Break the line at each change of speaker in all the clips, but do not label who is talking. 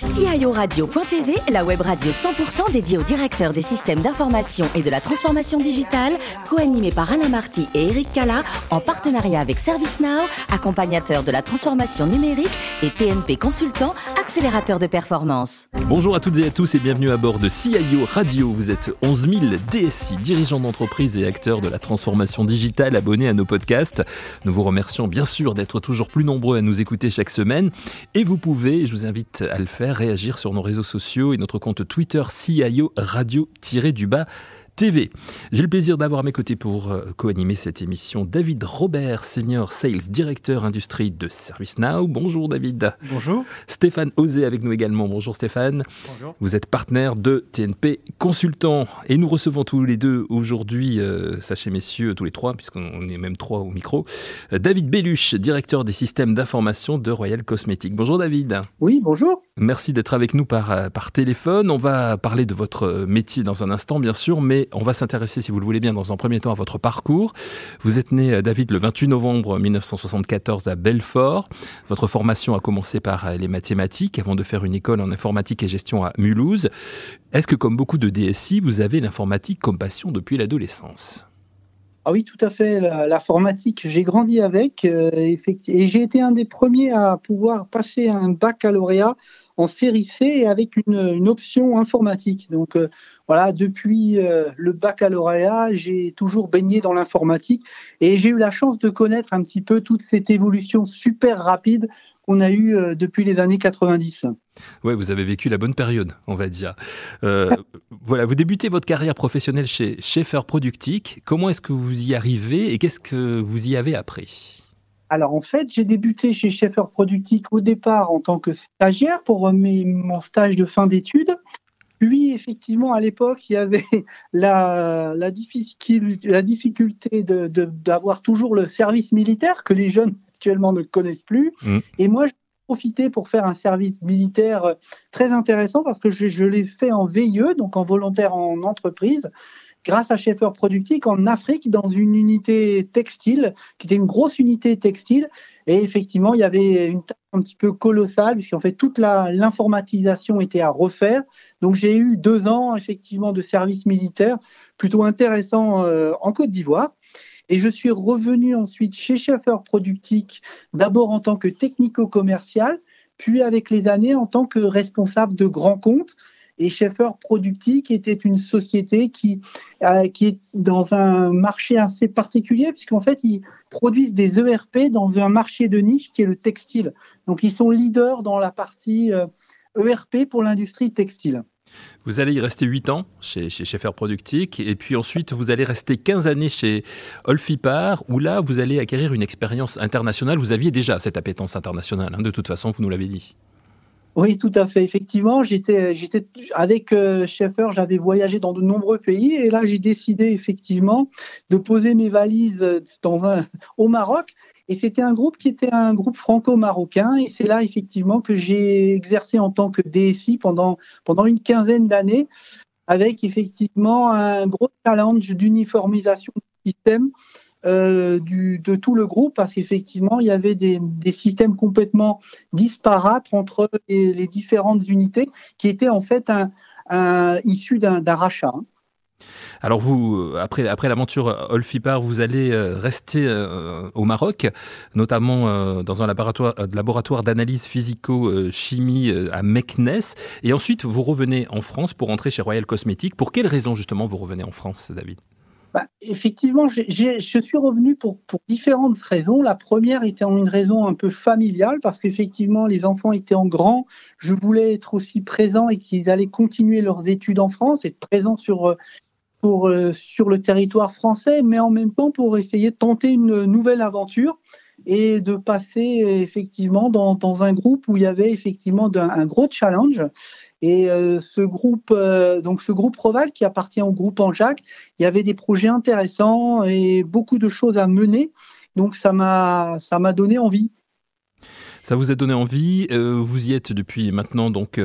guys. CIORadio.tv, la web radio 100% dédiée aux directeurs des systèmes d'information et de la transformation digitale, co-animée par Alain Marty et Eric Cala, en partenariat avec ServiceNow, accompagnateur de la transformation numérique et TNP Consultant, accélérateur de performance.
Bonjour à toutes et à tous et bienvenue à bord de CIO Radio. Vous êtes 11 000 DSI, dirigeants d'entreprise et acteurs de la transformation digitale abonnés à nos podcasts. Nous vous remercions bien sûr d'être toujours plus nombreux à nous écouter chaque semaine et vous pouvez, je vous invite à le faire, réagir sur nos réseaux sociaux et notre compte Twitter CIO Radio-du-bas TV. J'ai le plaisir d'avoir à mes côtés pour euh, co-animer cette émission David Robert, Senior Sales Directeur Industrie de ServiceNow. Bonjour David.
Bonjour.
Stéphane Osé avec nous également. Bonjour Stéphane.
Bonjour.
Vous êtes partenaire de TNP Consultant et nous recevons tous les deux aujourd'hui, euh, sachez messieurs, tous les trois, puisqu'on est même trois au micro, euh, David Belluche, directeur des systèmes d'information de Royal Cosmetics. Bonjour David.
Oui, bonjour.
Merci d'être avec nous par, par téléphone. On va parler de votre métier dans un instant, bien sûr, mais on va s'intéresser, si vous le voulez bien, dans un premier temps à votre parcours. Vous êtes né, euh, David, le 28 novembre 1974 à Belfort. Votre formation a commencé par euh, les mathématiques avant de faire une école en informatique et gestion à Mulhouse. Est-ce que, comme beaucoup de DSI, vous avez l'informatique comme passion depuis l'adolescence?
Ah oui, tout à fait. L'informatique, j'ai grandi avec euh, et j'ai été un des premiers à pouvoir passer un baccalauréat en série C avec une, option informatique. Donc euh, voilà, depuis euh, le baccalauréat, j'ai toujours baigné dans l'informatique et j'ai eu la chance de connaître un petit peu toute cette évolution super rapide qu'on a eue euh, depuis les années 90.
Oui, vous avez vécu la bonne période, on va dire. voilà, vous débutez votre carrière professionnelle chez Schaeffer Productic. Comment est-ce que vous y arrivez et qu'est-ce que vous y avez appris?
Alors en fait, j'ai débuté chez Schaeffer Productic au départ en tant que stagiaire pour mon stage de fin d'études. Puis effectivement, à l'époque, il y avait la, la, difficulté, d'avoir toujours le service militaire que les jeunes actuellement ne connaissent plus. Mmh. Et moi, j'ai profité pour faire un service militaire très intéressant parce que je, je l'ai fait en VIE, donc en volontaire en entreprise grâce à Schaeffer Productic en Afrique dans une unité textile qui était une grosse unité textile. Et effectivement il y avait une tâche un petit peu colossale puisqu'en fait toute l'informatisation était à refaire. Donc j'ai eu deux ans effectivement de service militaire plutôt intéressant euh, en Côte d'Ivoire. Et je suis revenu ensuite chez Schaeffer Productic d'abord en tant que technico-commercial puis avec les années en tant que responsable de grands comptes et Schaeffer Productic était une société qui, euh, qui est dans un marché assez particulier, puisqu'en fait, ils produisent des ERP dans un marché de niche qui est le textile. Donc, ils sont leaders dans la partie ERP euh, e pour l'industrie textile.
Vous allez y rester 8 ans chez, chez Schaeffer Productic et puis ensuite vous allez rester 15 années chez Olfipar où là vous allez acquérir une expérience internationale. Vous aviez déjà cette appétence internationale, hein, de toute façon, vous nous l'avez dit.
Oui, tout à fait. Effectivement, j'étais, avec euh, Schaeffer, j'avais voyagé dans de nombreux pays et là, j'ai décidé effectivement de poser mes valises euh, au Maroc. Et c'était un groupe qui était un groupe franco-marocain. Et c'est là effectivement que j'ai exercé en tant que DSI pendant, pendant une quinzaine d'années avec effectivement un gros challenge d'uniformisation du système euh, de tout le groupe parce qu'effectivement, il y avait des, systèmes complètement disparates entre les, différentes unités qui étaient en fait un, un, d'un rachat. Hein.
Alors vous, euh, après, après l'aventure Olfipar, vous allez euh, rester au Maroc, notamment dans un laboratoire, laboratoire d'analyse physico-chimie à Meknes. Et ensuite, vous revenez en France pour entrer chez Royal Cosmetics. Pour quelles raisons justement vous revenez en France, David?
Bah, effectivement, je suis revenu pour, différentes raisons. La première était une raison un peu familiale, parce qu'effectivement, les enfants étaient en grand. Je voulais être aussi présent et qu'ils allaient continuer leurs études en France, être présent sur, pour, euh, sur le territoire français, mais en même temps pour essayer de tenter une nouvelle aventure et de passer effectivement dans, un groupe où il y avait effectivement un, gros challenge. Et euh, ce groupe, euh, donc ce groupe Roval qui appartient au groupe Anjac, il y avait des projets intéressants et beaucoup de choses à mener. Donc ça m'a ça m'a donné envie.
Ça vous a donné envie. Euh, vous y êtes depuis maintenant donc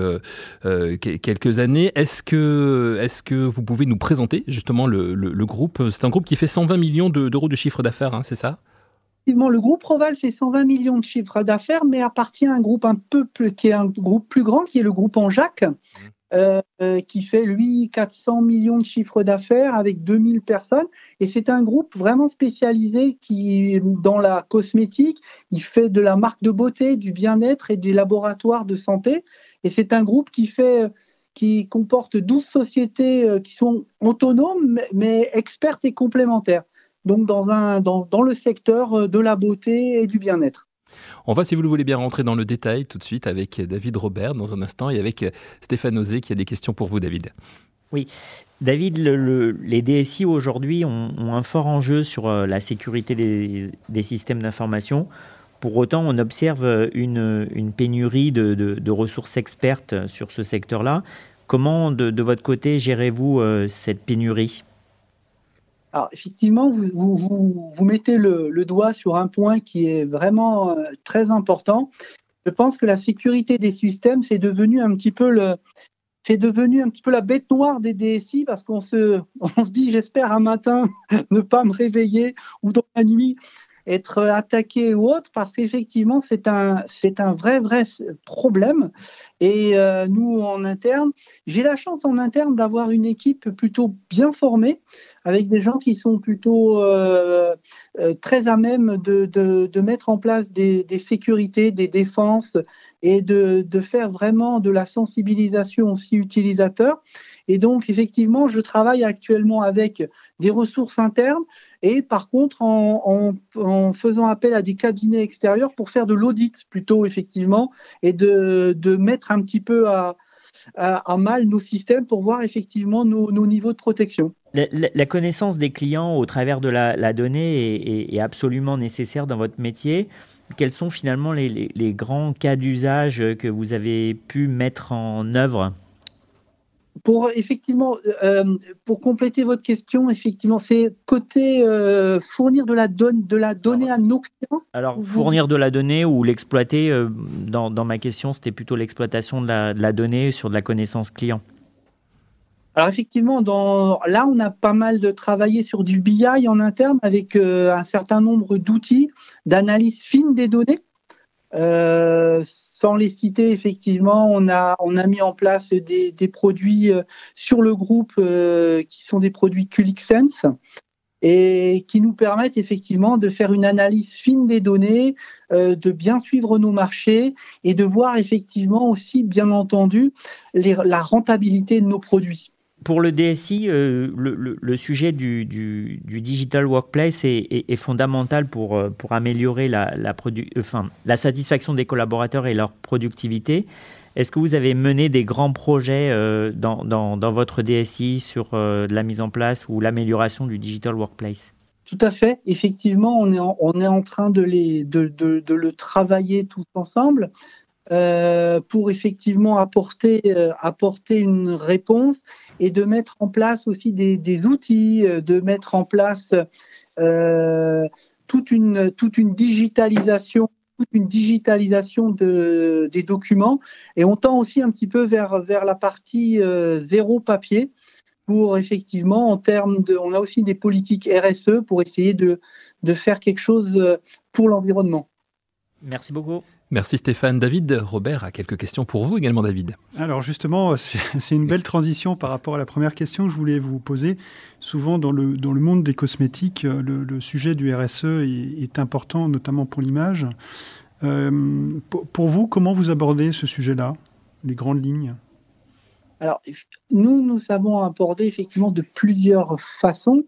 quelques années. Est-ce que est-ce que vous pouvez nous présenter justement le, le, groupe? C'est un groupe qui fait 120 millions d'euros de chiffre d'affaires, hein, c'est ça?
Effectivement, le groupe Roval fait 120 millions de chiffres d'affaires, mais appartient à un groupe un peu plus, qui est un groupe plus grand, qui est le groupe Anjac, mmh. euh, qui fait lui 400 millions de chiffres d'affaires avec 2000 personnes. Et c'est un groupe vraiment spécialisé qui, dans la cosmétique, il fait de la marque de beauté, du bien-être et des laboratoires de santé. Et c'est un groupe qui fait qui comporte 12 sociétés euh, qui sont autonomes mais expertes et complémentaires donc dans, un, dans, dans le secteur euh, de la beauté et du bien-être.
On va, si vous le voulez bien, rentrer dans le détail tout de suite avec David Robert dans un instant et avec Stéphane Osé qui a des questions pour vous, David.
Oui, David, les DSI aujourd'hui ont, un fort enjeu sur euh, la sécurité des, des systèmes d'information. Pour autant, on observe une, une pénurie de, de, ressources expertes sur ce secteur-là. Comment, de, de, votre côté, gérez-vous euh, cette pénurie?
Alors, effectivement, vous, vous, vous, mettez le, le, doigt sur un point qui est vraiment euh, très important. Je pense que la sécurité des systèmes, c'est devenu un petit peu le, c'est devenu un petit peu la bête noire des DSI parce qu'on se, on se dit, j'espère un matin ne pas me réveiller ou dans la nuit être attaqué ou autre, parce qu'effectivement, c'est un, c'est un vrai, vrai problème. Et euh, nous, en interne, j'ai la chance en interne d'avoir une équipe plutôt bien formée, avec des gens qui sont plutôt euh, euh, très à même de, de, mettre en place des, des sécurités, des défenses et de, de, faire vraiment de la sensibilisation aussi utilisateur. Et donc, effectivement, je travaille actuellement avec des ressources internes et par contre en, faisant appel à des cabinets extérieurs pour faire de l'audit plutôt, effectivement, et de, mettre un petit peu à, mal nos systèmes pour voir effectivement nos, niveaux de protection.
La, connaissance des clients au travers de la, donnée est, absolument nécessaire dans votre métier. Quels sont finalement les grands cas d'usage que vous avez pu mettre en œuvre?
Pour effectivement, euh, pour compléter votre question, effectivement, c'est côté euh, fournir de la, de la donnée à nos clients.
Alors, fournir de la donnée ou l'exploiter, euh, dans, dans, ma question, c'était plutôt l'exploitation de la, de la, donnée sur de la connaissance client.
Alors effectivement, dans, là, on a pas mal de travaillé sur du BI en interne avec un certain nombre d'outils d'analyse fine des données. Euh, sans les citer, effectivement, on a, on a mis en place des, produits euh, sur le groupe euh, qui sont des produits QLixSense et qui nous permettent effectivement de faire une analyse fine des données, de bien suivre nos marchés et de voir effectivement aussi, bien entendu, la rentabilité de nos produits
pour le DSI, euh, le, sujet du, digital workplace est, fondamental pour, euh, améliorer la, satisfaction des collaborateurs et leur productivité. Est-ce que vous avez mené des grands projets euh, dans, votre DSI sur la mise en place ou l'amélioration du digital workplace?
Tout à fait. Effectivement, on est en, train de, de le travailler tous ensemble. Euh, pour effectivement apporter, euh, apporter une réponse et de mettre en place aussi des, outils, euh, de mettre en place toute, une, toute une digitalisation une digitalisation de, des documents et on tend aussi un petit peu vers, vers la partie zéro papier pour effectivement en termes de on a aussi des politiques RSE pour essayer de, de faire quelque chose pour l'environnement.
Merci beaucoup.
Merci Stéphane. David, Robert a quelques questions pour vous également, David.
Alors justement, c'est une belle transition par rapport à la première question que je voulais vous poser. Souvent dans le, dans le monde des cosmétiques, le, sujet du RSE est, important, notamment pour l'image. Euh, pour, vous, comment vous abordez ce sujet-là, les grandes lignes?
Alors, nous, nous avons abordé effectivement de plusieurs façons.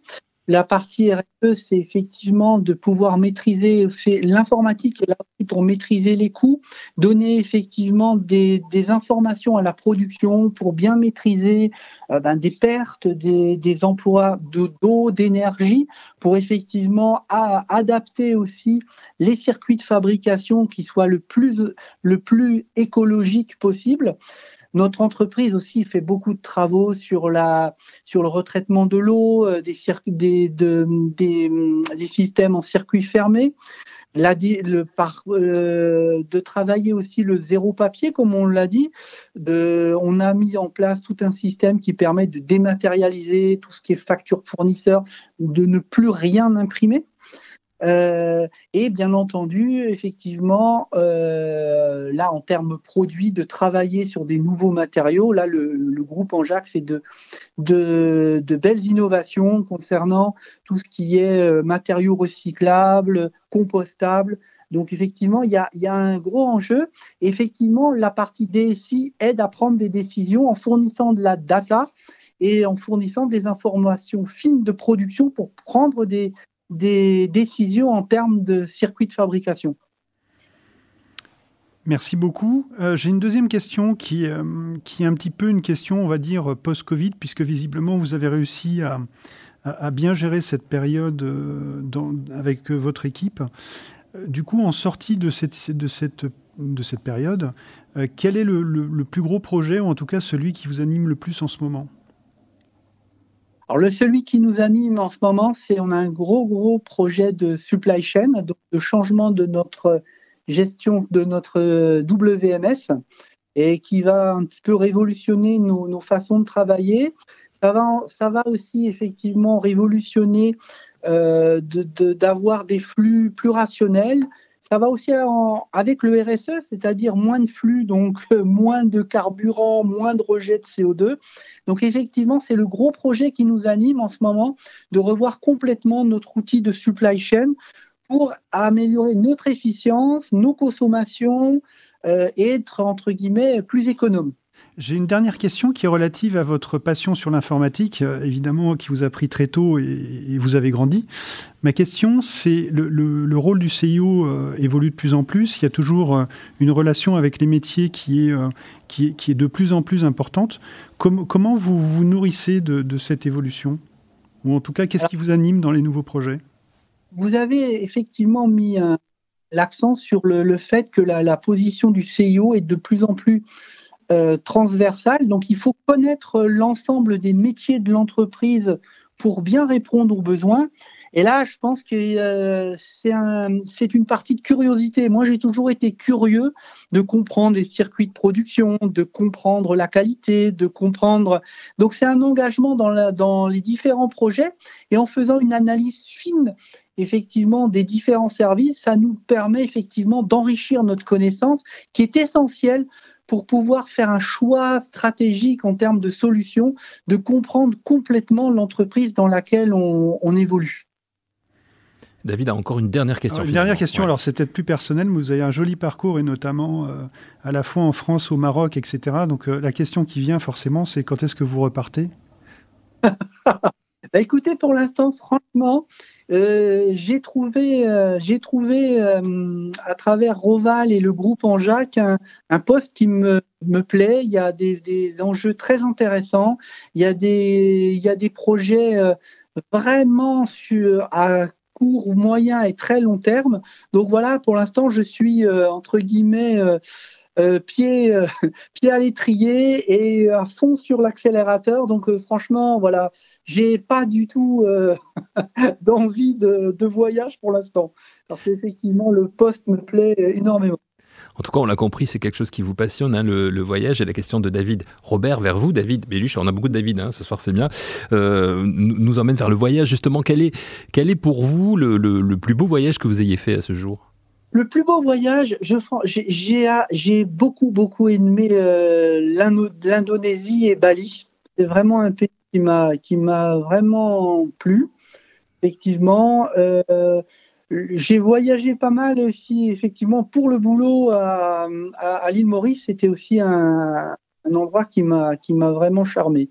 La partie RSE, c'est effectivement de pouvoir maîtriser l'informatique pour maîtriser les coûts, donner effectivement des, informations à la production pour bien maîtriser euh, ben, des pertes, des, emplois d'eau, d'énergie, pour effectivement adapter aussi les circuits de fabrication qui soient le plus, le plus écologique possible. Notre entreprise aussi fait beaucoup de travaux sur, le retraitement de l'eau, euh, des, de, des, systèmes en circuit fermé, euh, de travailler aussi le zéro papier, comme on l'a dit. On a mis en place tout un système qui permet de dématérialiser tout ce qui est facture fournisseur, de ne plus rien imprimer. Euh, et bien entendu, effectivement, euh, là, en termes produits, de travailler sur des nouveaux matériaux. Là, le, groupe Anjac fait de, de, belles innovations concernant tout ce qui est euh, matériaux recyclables, compostables. Donc, effectivement, il y a, y a, un gros enjeu. effectivement, la partie DSI aide à prendre des décisions en fournissant de la data et en fournissant des informations fines de production pour prendre des, des décisions en termes de circuit de fabrication.
Merci beaucoup. Euh, j'ai une deuxième question qui, euh, qui est un petit peu une question, on va dire, post-Covid, puisque visiblement vous avez réussi à, bien gérer cette période euh, avec votre équipe. Du coup, en sortie de cette, de cette, de cette période, quel est le plus gros projet, ou en tout cas celui qui vous anime le plus en ce moment?
Alors le celui qui nous anime en ce moment, c'est on a un gros gros projet de supply chain, de changement de notre gestion de notre WMS et qui va un petit peu révolutionner nos, façons de travailler. Ça va, ça va aussi effectivement révolutionner euh, d'avoir des flux plus rationnels, ça va aussi avec le RSE, c'est-à-dire moins de flux, donc euh, moins de carburant, moins de rejet de CO2. Donc effectivement, c'est le gros projet qui nous anime en ce moment de revoir complètement notre outil de supply chain pour améliorer notre efficience, nos consommations euh, et être entre guillemets plus économe.
J'ai une dernière question qui est relative à votre passion sur l'informatique, euh, évidemment, qui vous a pris très tôt et, vous avez grandi. Ma question, c'est le, rôle du CIO euh, évolue de plus en plus. Il y a toujours euh, une relation avec les métiers qui est, qui est, de plus en plus importante. comment vous vous nourrissez de, cette évolution? Ou en tout cas, qu'est-ce qui vous anime dans les nouveaux projets?
Vous avez effectivement mis l'accent sur le, fait que la, la, position du CIO est de plus en plus euh, transversale. Donc il faut connaître l'ensemble des métiers de l'entreprise pour bien répondre aux besoins. Et là, je pense que euh, c'est une partie de curiosité. Moi, j'ai toujours été curieux de comprendre les circuits de production, de comprendre la qualité, de comprendre. Donc, c'est un engagement dans, dans les différents projets. Et en faisant une analyse fine, effectivement, des différents services, ça nous permet effectivement d'enrichir notre connaissance, qui est essentielle pour pouvoir faire un choix stratégique en termes de solutions, de comprendre complètement l'entreprise dans laquelle on, évolue.
David a encore une dernière question.
une dernière question, alors c'est peut-être plus personnel, mais vous avez un joli parcours et notamment euh, à la fois en France, au Maroc, etc. Donc euh, la question qui vient forcément, c'est quand est-ce que vous repartez?
bah, Écoutez, pour l'instant, franchement, euh, j'ai trouvé, euh, j'ai trouvé euh, à travers Roval et le groupe en Jacques un, poste qui me, me, plaît. Il y a des, des, enjeux très intéressants. Il y a des, il y a des projets vraiment sur, à court ou moyen et très long terme. Donc voilà, pour l'instant, je suis entre guillemets euh, pied, euh, pied à l'étrier et à fond sur l'accélérateur. Donc euh, franchement, voilà, j'ai pas du tout d'envie de, de, voyage pour l'instant. Parce qu'effectivement, le poste me plaît énormément.
En tout cas, on l'a compris, c'est quelque chose qui vous passionne, hein, le, voyage. Et la question de David Robert vers vous, David Belluche, on a beaucoup de David hein, ce soir, c'est bien, nous emmène vers le voyage. Justement, quel est, quel est pour vous le, le plus beau voyage que vous ayez fait à ce jour?
Le plus beau voyage, j'ai beaucoup, beaucoup aimé euh, l'Indonésie et Bali. C'est vraiment un pays qui m'a vraiment plu, effectivement. Euh, j'ai voyagé pas mal aussi, effectivement, pour le boulot à, l'île Maurice. C'était aussi un, un endroit qui m'a vraiment charmé.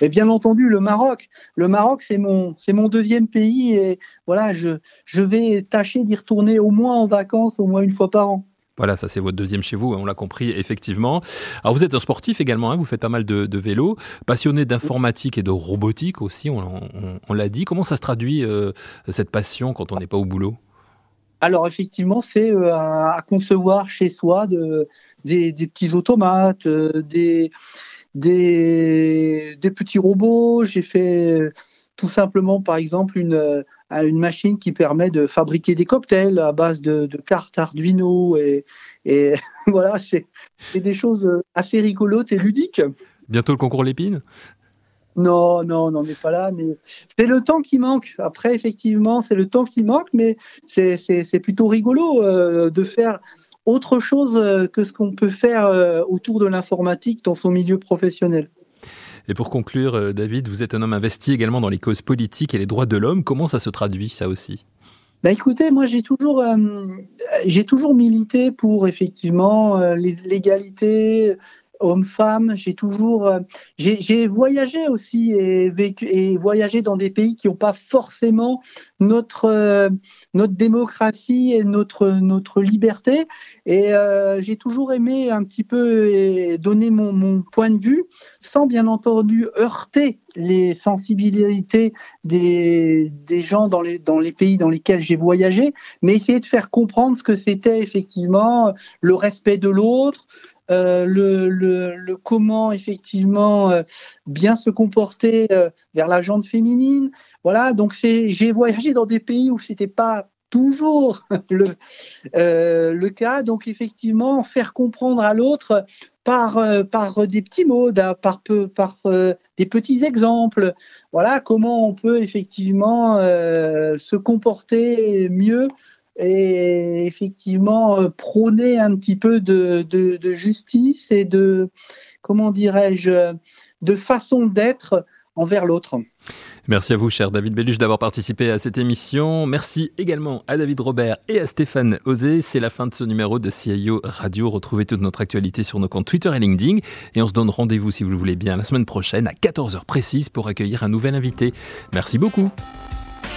Et bien entendu, le Maroc. Le Maroc, c'est mon, c'est mon deuxième pays et voilà, je, je vais tâcher d'y retourner au moins en vacances, au moins une fois par an.
Voilà, ça c'est votre deuxième chez vous, hein, on l'a compris effectivement. Alors vous êtes un sportif également, hein, vous faites pas mal de, vélo, passionné d'informatique et de robotique aussi, on, l'a dit. Comment ça se traduit euh, cette passion quand on n'est pas au boulot?
Alors effectivement, c'est euh, à, concevoir chez soi de, des, petits automates, euh, des, des, petits robots, j'ai fait euh, tout simplement, par exemple, une, euh, une machine qui permet de fabriquer des cocktails à base de, cartes Arduino. Et, et voilà, c'est des choses assez rigolotes et ludiques.
Bientôt le concours Lépine?
Non, non, on n'en est pas là, mais c'est le temps qui manque. Après, effectivement, c'est le temps qui manque, mais c'est plutôt rigolo euh, de faire autre chose euh, que ce qu'on peut faire euh, autour de l'informatique dans son milieu professionnel.
Et pour conclure, David, vous êtes un homme investi également dans les causes politiques et les droits de l'homme. Comment ça se traduit, ça aussi?
Ben écoutez, moi j'ai toujours, j'ai toujours milité pour effectivement l'égalité homme-femme. J'ai toujours, euh, j'ai voyagé aussi et vécu et voyagé dans des pays qui n'ont pas forcément notre euh, notre démocratie et notre notre liberté. Et euh, j'ai toujours aimé un petit peu donner mon, mon point de vue, sans bien entendu heurter les sensibilités des, des gens dans les, dans les pays dans lesquels j'ai voyagé, mais essayer de faire comprendre ce que c'était effectivement le respect de l'autre, euh, le, comment effectivement euh, bien se comporter euh, vers la jante féminine. Voilà, donc c'est j'ai voyagé dans des pays où c'était pas toujours le, le cas. Donc effectivement, faire comprendre à l'autre par, par des petits mots, par, par des petits exemples. Voilà comment on peut effectivement se comporter mieux et effectivement euh, prôner un petit peu de, justice et de, comment dirais-je, de façon d'être envers l'autre.
Merci à vous, cher David Belluche, d'avoir participé à cette émission. Merci également à David Robert et à Stéphane Osé. C'est la fin de ce numéro de CIO Radio. Retrouvez toute notre actualité sur nos comptes Twitter et LinkedIn. Et on se donne rendez-vous, si vous le voulez bien, la semaine prochaine à 14h précise pour accueillir un nouvel invité. Merci beaucoup.